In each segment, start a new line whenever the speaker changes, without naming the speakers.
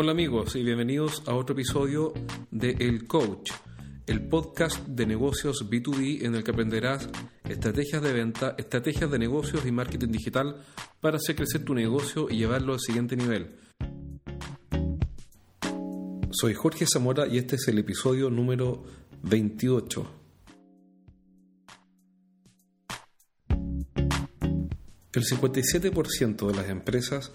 Hola amigos y bienvenidos a otro episodio de El Coach, el podcast de negocios B2B en el que aprenderás estrategias de venta, estrategias de negocios y marketing digital para hacer crecer tu negocio y llevarlo al siguiente nivel. Soy Jorge Zamora y este es el episodio número 28. El 57% de las empresas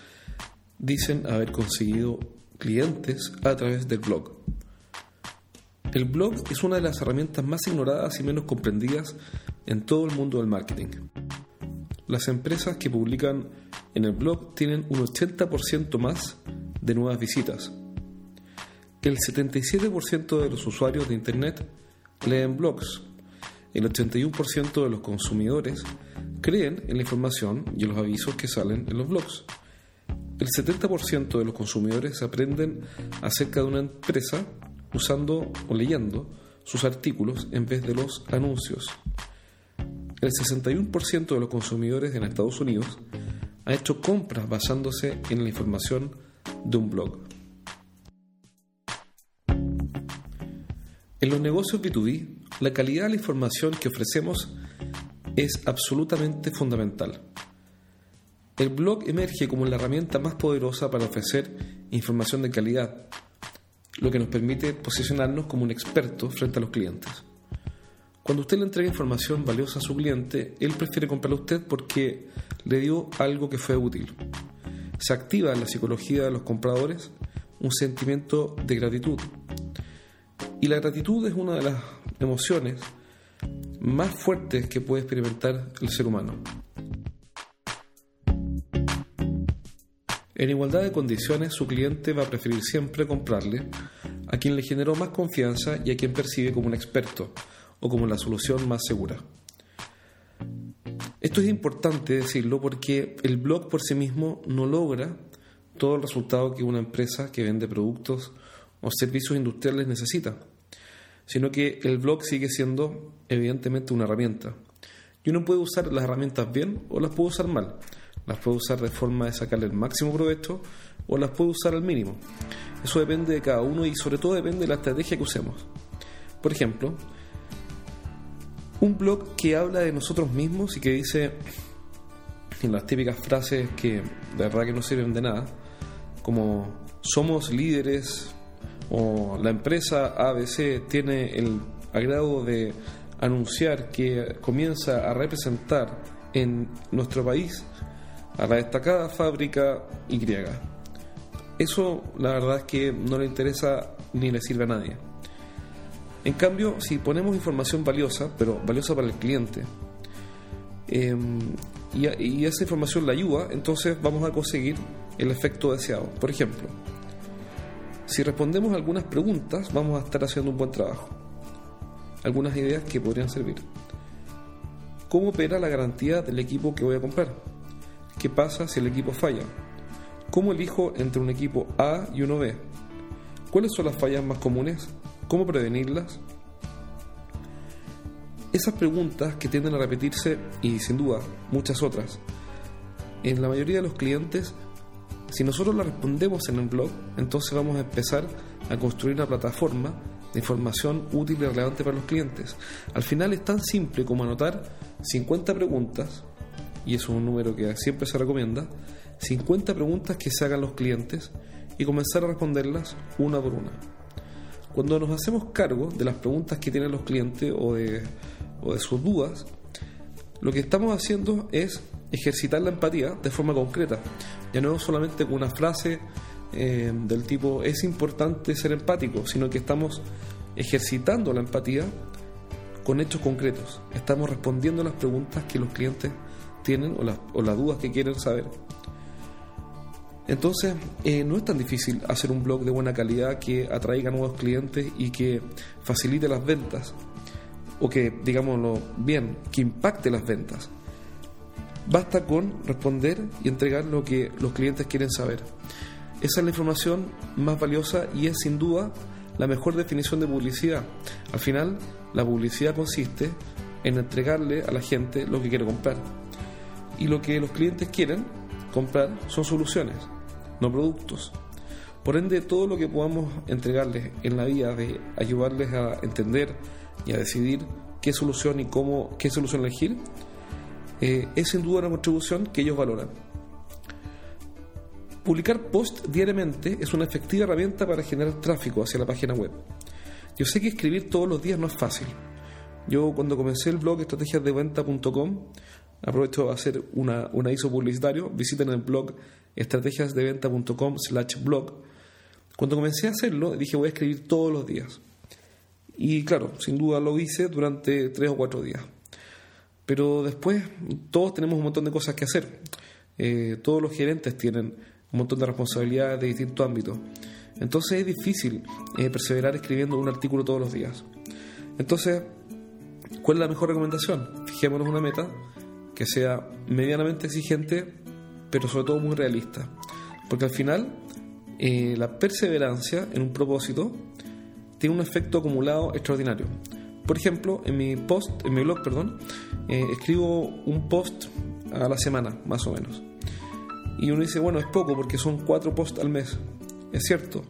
dicen haber conseguido clientes a través del blog. El blog es una de las herramientas más ignoradas y menos comprendidas en todo el mundo del marketing. Las empresas que publican en el blog tienen un 80% más de nuevas visitas. El 77% de los usuarios de Internet leen blogs. El 81% de los consumidores creen en la información y en los avisos que salen en los blogs. El 70% de los consumidores aprenden acerca de una empresa usando o leyendo sus artículos en vez de los anuncios. El 61% de los consumidores en Estados Unidos ha hecho compras basándose en la información de un blog. En los negocios B2B, la calidad de la información que ofrecemos es absolutamente fundamental. El blog emerge como la herramienta más poderosa para ofrecer información de calidad, lo que nos permite posicionarnos como un experto frente a los clientes. Cuando usted le entrega información valiosa a su cliente, él prefiere comprarle a usted porque le dio algo que fue útil. Se activa en la psicología de los compradores un sentimiento de gratitud. Y la gratitud es una de las emociones más fuertes que puede experimentar el ser humano. En igualdad de condiciones, su cliente va a preferir siempre comprarle a quien le generó más confianza y a quien percibe como un experto o como la solución más segura. Esto es importante decirlo porque el blog por sí mismo no logra todo el resultado que una empresa que vende productos o servicios industriales necesita, sino que el blog sigue siendo evidentemente una herramienta. Y uno puede usar las herramientas bien o las puede usar mal las puedo usar de forma de sacarle el máximo provecho o las puedo usar al mínimo. Eso depende de cada uno y sobre todo depende de la estrategia que usemos. Por ejemplo, un blog que habla de nosotros mismos y que dice en las típicas frases que de verdad que no sirven de nada, como somos líderes o la empresa ABC tiene el agrado de anunciar que comienza a representar en nuestro país a la destacada fábrica Y. Eso la verdad es que no le interesa ni le sirve a nadie. En cambio, si ponemos información valiosa, pero valiosa para el cliente, em, y, y, esa información la ayuda, entonces vamos a conseguir el efecto deseado. Por ejemplo, si respondemos algunas preguntas, vamos a estar haciendo un buen trabajo. Algunas ideas que podrían servir. ¿Cómo opera la garantía del equipo que voy a comprar? ¿Qué pasa si el equipo falla? ¿Cómo elijo entre un equipo A y uno B? ¿Cuáles son las fallas más comunes? ¿Cómo prevenirlas? Esas preguntas que tienden a repetirse y sin duda muchas otras, en la mayoría de los clientes, si nosotros las respondemos en el blog, entonces vamos a empezar a construir una plataforma de información útil y relevante para los clientes. Al final es tan simple como anotar 50 preguntas y es un número que siempre se recomienda, 50 preguntas que se hagan los clientes y comenzar a responderlas una por una. Cuando nos hacemos cargo de las preguntas que tienen los clientes o de, sus dudas, lo que estamos haciendo es ejercitar la empatía de forma concreta. Ya no solamente con una frase eh, del tipo es importante ser empático, sino que estamos ejercitando la empatía con hechos concretos. Estamos respondiendo las preguntas que los clientes tienen o las, dudas que quieren saber. Entonces, eh, no es tan difícil hacer un blog de buena calidad que atraiga nuevos clientes y que facilite las ventas, o que, digámoslo bien, que impacte las ventas. Basta con responder y entregar lo que los clientes quieren saber. Esa es la información más valiosa y es sin duda la mejor definición de publicidad. Al final, la publicidad consiste en entregarle a la gente lo que quiere comprar y lo que los clientes quieren comprar son soluciones, no productos. Por ende, todo lo que podamos entregarles en la vía de ayudarles a entender y a decidir qué solución y cómo, qué solución elegir, eh, es sin duda una contribución que ellos valoran. Publicar post diariamente es una efectiva herramienta para generar tráfico hacia la página web. Yo sé que escribir todos los días no es fácil. Yo cuando comencé el blog estrategiasdeventa.com, aprovecho a hacer una, un aviso publicitario, visiten el blog estrategiasdeventa.com slash blog. Cuando comencé a hacerlo, dije voy a escribir todos los días. Y claro, sin duda lo hice durante tres o cuatro días. Pero después todos tenemos un montón de cosas que hacer. Eh, todos los gerentes tienen un montón de responsabilidades de distintos ámbitos. Entonces es difícil eh, perseverar escribiendo un artículo todos los días. Entonces, ¿cuál es la mejor recomendación? Fijémonos una meta que sea medianamente exigente, pero sobre todo muy realista. Porque al final, eh, la perseverancia en un propósito tiene un efecto acumulado extraordinario. Por ejemplo, en mi post, en mi blog, perdón, eh, escribo un post a la semana, más o menos. Y uno dice, bueno, es poco porque son cuatro posts al mes. Es cierto.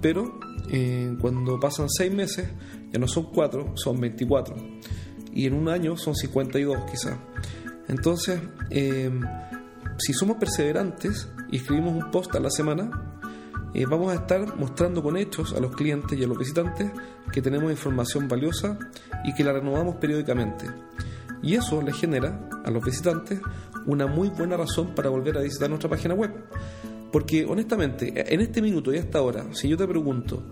Pero eh, cuando pasan seis meses, ya no son cuatro, son 24. Y en un año son 52 quizás. Entonces, eh, si somos perseverantes y escribimos un post a la semana, eh, vamos a estar mostrando con hechos a los clientes y a los visitantes que tenemos información valiosa y que la renovamos periódicamente. Y eso les genera a los visitantes una muy buena razón para volver a visitar nuestra página web. Porque honestamente, en este minuto y hasta ahora, si yo te pregunto,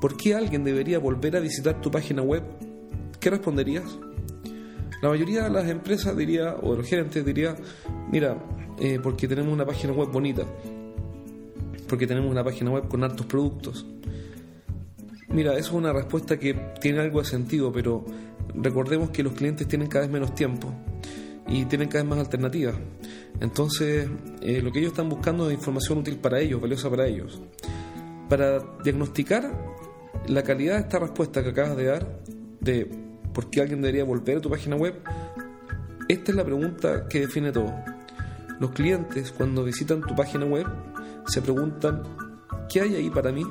¿por qué alguien debería volver a visitar tu página web? ¿Qué responderías? La mayoría de las empresas diría, o los gerentes diría, mira, eh, porque tenemos una página web bonita, porque tenemos una página web con altos productos. Mira, eso es una respuesta que tiene algo de sentido, pero recordemos que los clientes tienen cada vez menos tiempo y tienen cada vez más alternativas. Entonces, eh, lo que ellos están buscando es información útil para ellos, valiosa para ellos. Para diagnosticar la calidad de esta respuesta que acabas de dar, de por qué alguien debería volver a tu página web, esta es la pregunta que define todo. Los clientes, cuando visitan tu página web, se preguntan, ¿qué hay ahí para mí?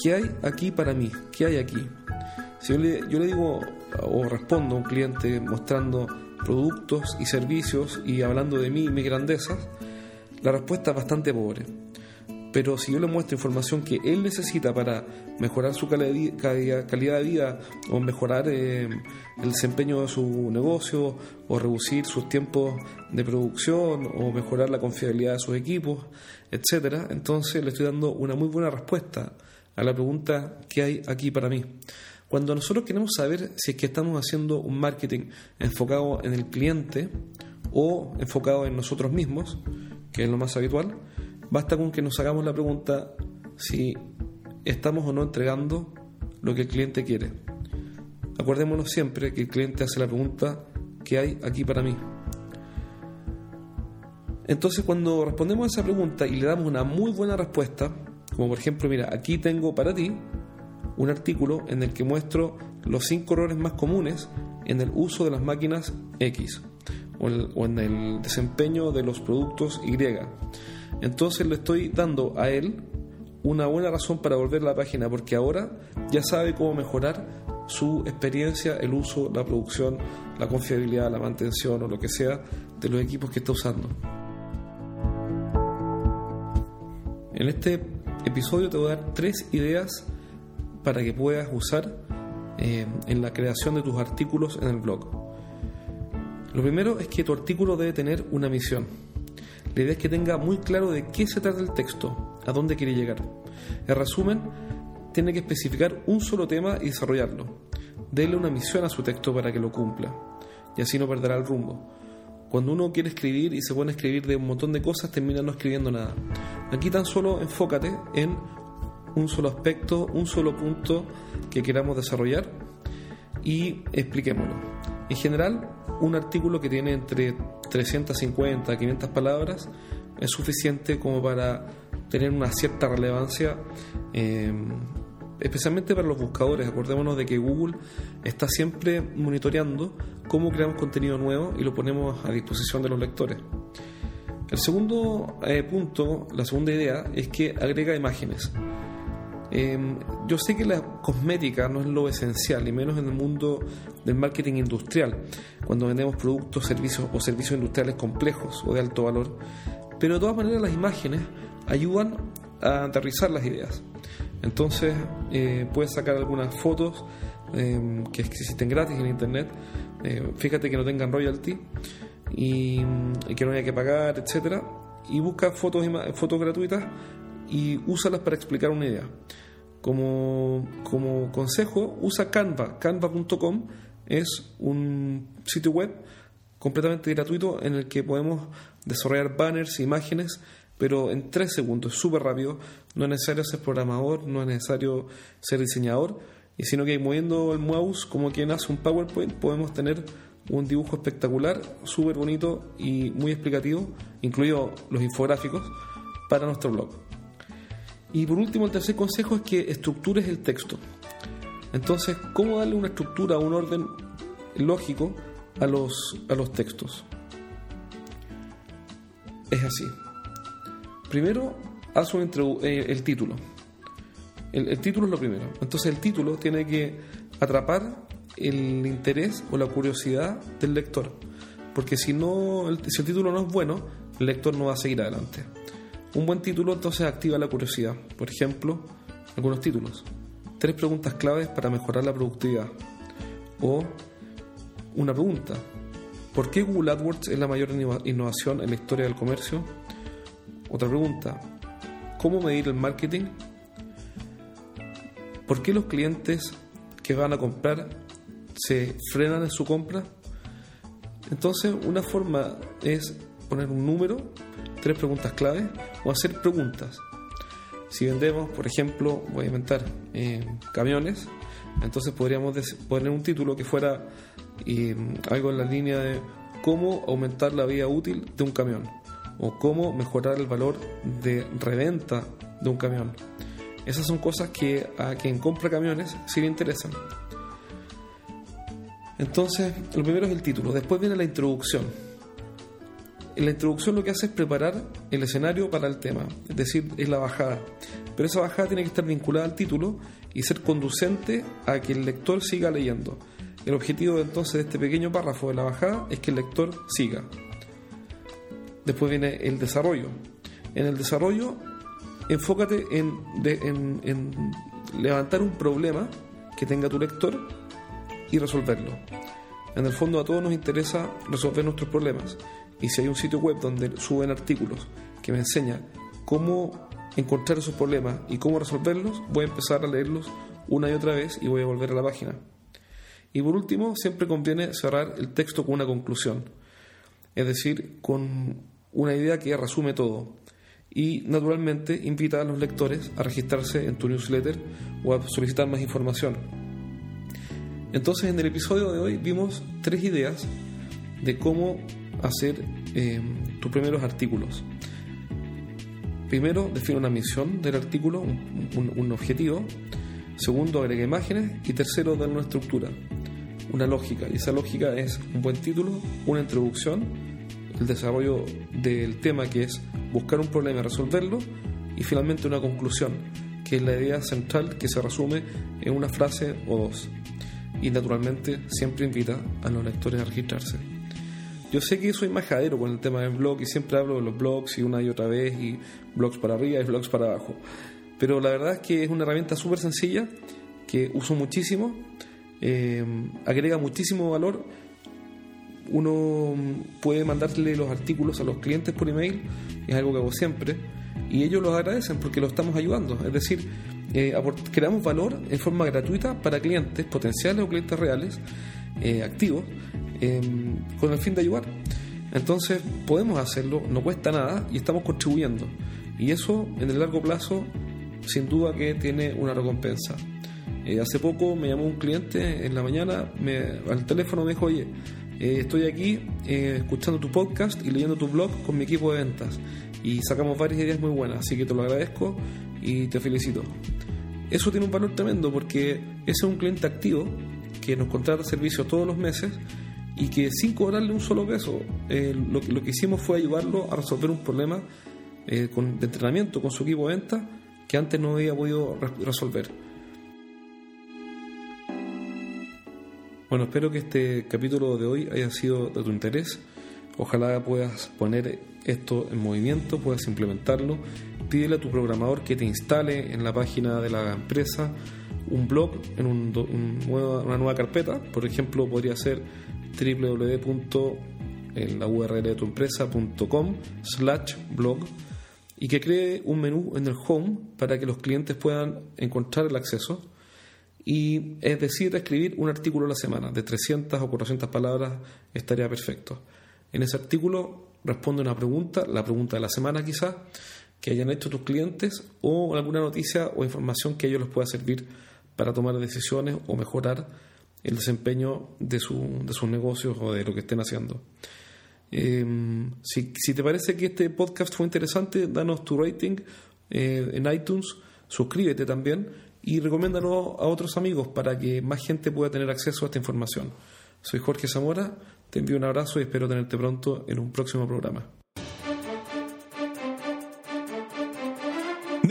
¿Qué hay aquí para mí? ¿Qué hay aquí? Si yo le, yo le digo o respondo a un cliente mostrando productos y servicios y hablando de mí y mis grandezas, la respuesta es bastante pobre. Pero si yo le muestro información que él necesita para mejorar su calidad de vida o mejorar eh, el desempeño de su negocio o reducir sus tiempos de producción o mejorar la confiabilidad de sus equipos, etcétera, entonces le estoy dando una muy buena respuesta a la pregunta ¿qué hay aquí para mí? Cuando nosotros queremos saber si es que estamos haciendo un marketing enfocado en el cliente o enfocado en nosotros mismos, que es lo más habitual, basta con que nos hagamos la pregunta si estamos o no entregando lo que el cliente quiere. Acordémonos siempre que el cliente hace la pregunta ¿qué hay aquí para mí? Entonces cuando respondemos a esa pregunta y le damos una muy buena respuesta, como por ejemplo, mira, aquí tengo para ti un artículo en el que muestro los cinco errores más comunes en el uso de las máquinas X o, en el desempeño de los productos Y. Entonces le estoy dando a él una buena razón para volver a la página porque ahora ya sabe cómo mejorar su experiencia, el uso, la producción, la confiabilidad, la mantención o lo que sea de los equipos que está usando. En este episodio te voy a dar tres ideas para que puedas usar eh, en la creación de tus artículos en el blog. Lo primero es que tu artículo debe tener una misión. La idea es que tenga muy claro de qué se trata el texto, a dónde quiere llegar. En resumen, tiene que especificar un solo tema y desarrollarlo. Dele una misión a su texto para que lo cumpla, y así no perderá el rumbo. Cuando uno quiere escribir y se pone a escribir de un montón de cosas, termina no escribiendo nada. Aquí tan solo enfócate en un solo aspecto, un solo punto que queramos desarrollar y expliquémoslo. En general, un artículo que tiene entre 350 a 500 palabras es suficiente como para tener una cierta relevancia, eh, especialmente para los buscadores. Acordémonos de que Google está siempre monitoreando cómo creamos contenido nuevo y lo ponemos a disposición de los lectores. El segundo eh, punto, la segunda idea, es que agrega imágenes. Em, yo sé que la cosmética no es lo esencial, y menos en el mundo del marketing industrial, cuando vendemos productos servicios o servicios industriales complejos o de alto valor, pero de todas maneras las imágenes ayudan a aterrizar las ideas. Entonces eh, puedes sacar algunas fotos em, que existen gratis en internet, eh, fíjate que no tengan royalty y, que no haya que pagar, etcétera, y busca fotos, fotos gratuitas y úsalas para explicar una idea. Como, como consejo, usa Canva. Canva.com es un sitio web completamente gratuito en el que podemos desarrollar banners, imágenes, pero en tres segundos, súper rápido. No es necesario ser programador, no es necesario ser diseñador, y sino que moviendo el mouse como quien hace un PowerPoint podemos tener un dibujo espectacular, súper bonito y muy explicativo, incluido los infográficos, para nuestro blog. Y por último, el tercer consejo es que estructures el texto. Entonces, ¿cómo darle una estructura, un orden lógico a los, a los textos? Es así. Primero, haz un eh, el título. El, el, título es lo primero. Entonces, el título tiene que atrapar el interés o la curiosidad del lector. Porque si, no, si el título no es bueno, el lector no va a seguir adelante. Un buen título entonces activa la curiosidad. Por ejemplo, algunos títulos. Tres preguntas claves para mejorar la productividad. O una pregunta. ¿Por qué Google AdWords es la mayor innovación en la historia del comercio? Otra pregunta. ¿Cómo medir el marketing? ¿Por qué los clientes que van a comprar se frenan en su compra? Entonces, una forma es poner un número preguntas clave o hacer preguntas. Si vendemos, por ejemplo, voy a inventar eh, camiones, entonces podríamos poner un título que fuera eh, algo en la línea de cómo aumentar la vida útil de un camión o cómo mejorar el valor de reventa de un camión. Esas son cosas que a quien compra camiones sí le interesan. Entonces, lo primero es el título, después viene la introducción la introducción lo que hace es preparar el escenario para el tema, es decir, es la bajada. Pero esa bajada tiene que estar vinculada al título y ser conducente a que el lector siga leyendo. El objetivo entonces de este pequeño párrafo de la bajada es que el lector siga. Después viene el desarrollo. En el desarrollo, enfócate en, en levantar un problema que tenga tu lector y resolverlo. En el fondo a todos nos interesa resolver nuestros problemas y si hay un sitio web donde suben artículos que me enseña cómo encontrar esos problemas y cómo resolverlos, voy a empezar a leerlos una y otra vez y voy a volver a la página. Y por último, siempre conviene cerrar el texto con una conclusión, es decir, con una idea que resume todo. Y naturalmente invita a los lectores a registrarse en tu newsletter o a solicitar más información. Entonces en el episodio de hoy vimos tres ideas de cómo hacer eh, tus primeros artículos. Primero, define una misión del artículo, un, objetivo. Segundo, agrega imágenes. Y tercero, dar una estructura, una lógica. Y esa lógica es un buen título, una introducción, el desarrollo del tema que es buscar un problema y resolverlo. Y finalmente una conclusión, que es la idea central que se resume en una frase o dos. Y naturalmente siempre invita a los lectores a registrarse. Yo sé que soy majadero con el tema del blog y siempre hablo de los blogs y una y otra vez y blogs para arriba y blogs para abajo. Pero la verdad es que es una herramienta súper sencilla que uso muchísimo, eh, agrega muchísimo valor. Uno puede mandarle los artículos a los clientes por email, es algo que hago siempre, y ellos los agradecen porque lo estamos ayudando. Es decir, eh, creamos valor en forma gratuita para clientes potenciales o clientes reales eh, activos Em, con el fin de ayudar. Entonces podemos hacerlo, no cuesta nada y estamos contribuyendo. Y eso en el largo plazo sin duda que tiene una recompensa. Eh, hace poco me llamó un cliente en la mañana, me, al teléfono me dijo, oye, estoy aquí escuchando tu podcast y leyendo tu blog con mi equipo de ventas y sacamos varias ideas muy buenas, así que te lo agradezco y te felicito. Eso tiene un valor tremendo porque ese es un cliente activo que nos contrata servicios todos los meses y que sin cobrarle un solo peso, eh, lo, lo, que hicimos fue ayudarlo a resolver un problema eh, de entrenamiento con su equipo de venta que antes no había podido resolver. Bueno, espero que este capítulo de hoy haya sido de tu interés. Ojalá puedas poner esto en movimiento, puedas implementarlo. Pídele a tu programador que te instale en la página de la empresa un blog en una nueva carpeta. Por ejemplo, podría ser www en la URL de tu empresa.com slash blog y que cree un menú en el home para que los clientes puedan encontrar el acceso y es decir, escribir un artículo a la semana de 300 o 400 palabras estaría perfecto. En ese artículo responde una pregunta, la pregunta de la semana quizás, que hayan hecho tus clientes o alguna noticia o información que a ellos les pueda servir para tomar decisiones o mejorar el desempeño de, su, de sus negocios o de lo que estén haciendo. Em, si, te parece que este podcast fue interesante, danos tu rating eh, en iTunes, suscríbete también y recomiéndalo a otros amigos para que más gente pueda tener acceso a esta información. Soy Jorge Zamora, te envío un abrazo y espero tenerte pronto en un próximo programa.